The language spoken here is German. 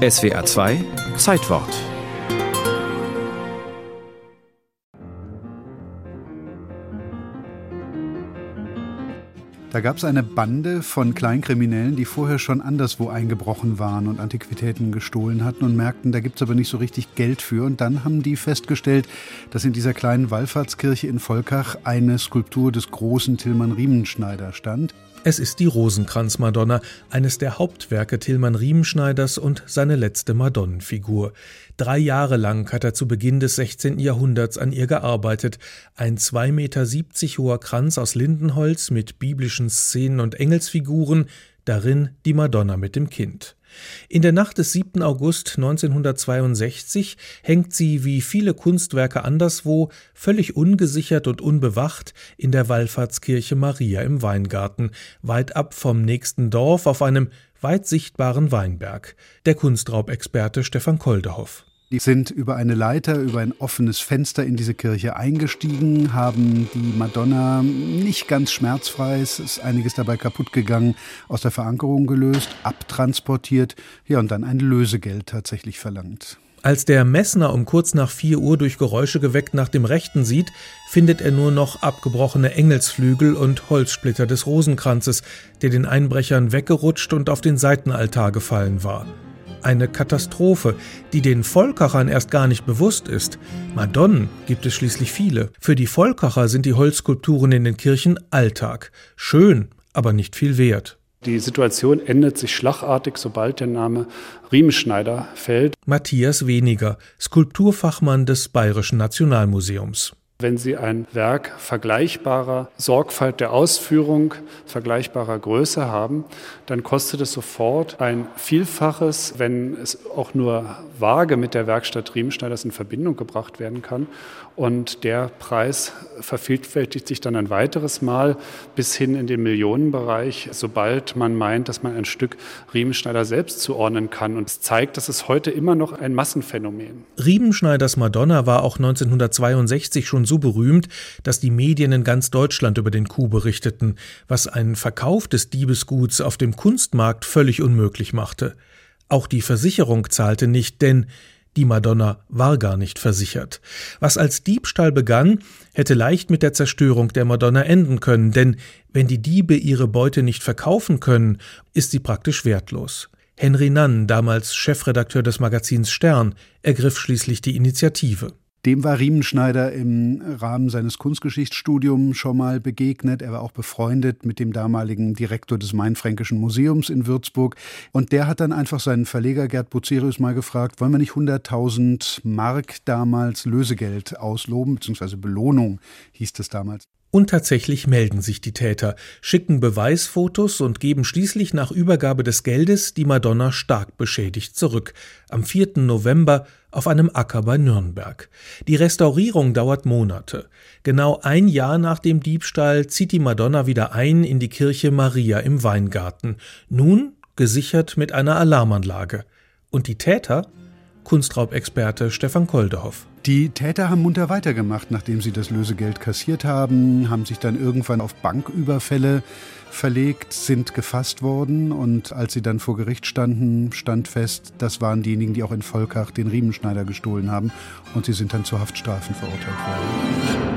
SWA 2 Zeitwort Da gab es eine Bande von Kleinkriminellen, die vorher schon anderswo eingebrochen waren und Antiquitäten gestohlen hatten und merkten, da gibt es aber nicht so richtig Geld für. Und dann haben die festgestellt, dass in dieser kleinen Wallfahrtskirche in Volkach eine Skulptur des großen Tilman Riemenschneider stand. Es ist die Rosenkranz-Madonna, eines der Hauptwerke Tilman Riemenschneiders und seine letzte Madonnenfigur. Drei Jahre lang hat er zu Beginn des 16. Jahrhunderts an ihr gearbeitet. Ein 2,70 Meter hoher Kranz aus Lindenholz mit biblischen Szenen und Engelsfiguren, darin die Madonna mit dem Kind. In der Nacht des 7. August 1962 hängt sie wie viele Kunstwerke anderswo völlig ungesichert und unbewacht in der Wallfahrtskirche Maria im Weingarten, weit ab vom nächsten Dorf auf einem weit sichtbaren Weinberg. Der Kunstraubexperte Stefan Koldehoff. Die sind über eine Leiter, über ein offenes Fenster in diese Kirche eingestiegen, haben die Madonna nicht ganz schmerzfrei, es ist einiges dabei kaputt gegangen, aus der Verankerung gelöst, abtransportiert, ja, und dann ein Lösegeld tatsächlich verlangt. Als der Messner um kurz nach vier Uhr durch Geräusche geweckt nach dem Rechten sieht, findet er nur noch abgebrochene Engelsflügel und Holzsplitter des Rosenkranzes, der den Einbrechern weggerutscht und auf den Seitenaltar gefallen war. Eine Katastrophe, die den Volkachern erst gar nicht bewusst ist. Madonnen gibt es schließlich viele. Für die Volkacher sind die Holzskulpturen in den Kirchen Alltag. Schön, aber nicht viel wert. Die Situation ändert sich schlagartig, sobald der Name Riemenschneider fällt. Matthias Weniger, Skulpturfachmann des Bayerischen Nationalmuseums. Wenn Sie ein Werk vergleichbarer Sorgfalt der Ausführung, vergleichbarer Größe haben, dann kostet es sofort ein Vielfaches, wenn es auch nur vage mit der Werkstatt Riemenschneiders in Verbindung gebracht werden kann. Und der Preis vervielfältigt sich dann ein weiteres Mal bis hin in den Millionenbereich, sobald man meint, dass man ein Stück Riemenschneider selbst zuordnen kann. Und es zeigt, dass es heute immer noch ein Massenphänomen. Riemenschneiders Madonna war auch 1962 schon so berühmt, dass die Medien in ganz Deutschland über den Coup berichteten, was einen Verkauf des Diebesguts auf dem Kunstmarkt völlig unmöglich machte. Auch die Versicherung zahlte nicht, denn die Madonna war gar nicht versichert. Was als Diebstahl begann, hätte leicht mit der Zerstörung der Madonna enden können, denn wenn die Diebe ihre Beute nicht verkaufen können, ist sie praktisch wertlos. Henry Nann, damals Chefredakteur des Magazins Stern, ergriff schließlich die Initiative. Dem war Riemenschneider im Rahmen seines Kunstgeschichtsstudiums schon mal begegnet. Er war auch befreundet mit dem damaligen Direktor des Mainfränkischen Museums in Würzburg. Und der hat dann einfach seinen Verleger Gerd Bucerius mal gefragt, wollen wir nicht 100.000 Mark damals Lösegeld ausloben, beziehungsweise Belohnung hieß es damals. Und tatsächlich melden sich die Täter, schicken Beweisfotos und geben schließlich nach Übergabe des Geldes die Madonna stark beschädigt zurück, am 4. November auf einem Acker bei Nürnberg. Die Restaurierung dauert Monate. Genau ein Jahr nach dem Diebstahl zieht die Madonna wieder ein in die Kirche Maria im Weingarten, nun gesichert mit einer Alarmanlage. Und die Täter? Kunstraubexperte Stefan Koldehoff. Die Täter haben munter weitergemacht, nachdem sie das Lösegeld kassiert haben, haben sich dann irgendwann auf Banküberfälle verlegt, sind gefasst worden und als sie dann vor Gericht standen, stand fest, das waren diejenigen, die auch in Volkach den Riemenschneider gestohlen haben und sie sind dann zu Haftstrafen verurteilt worden.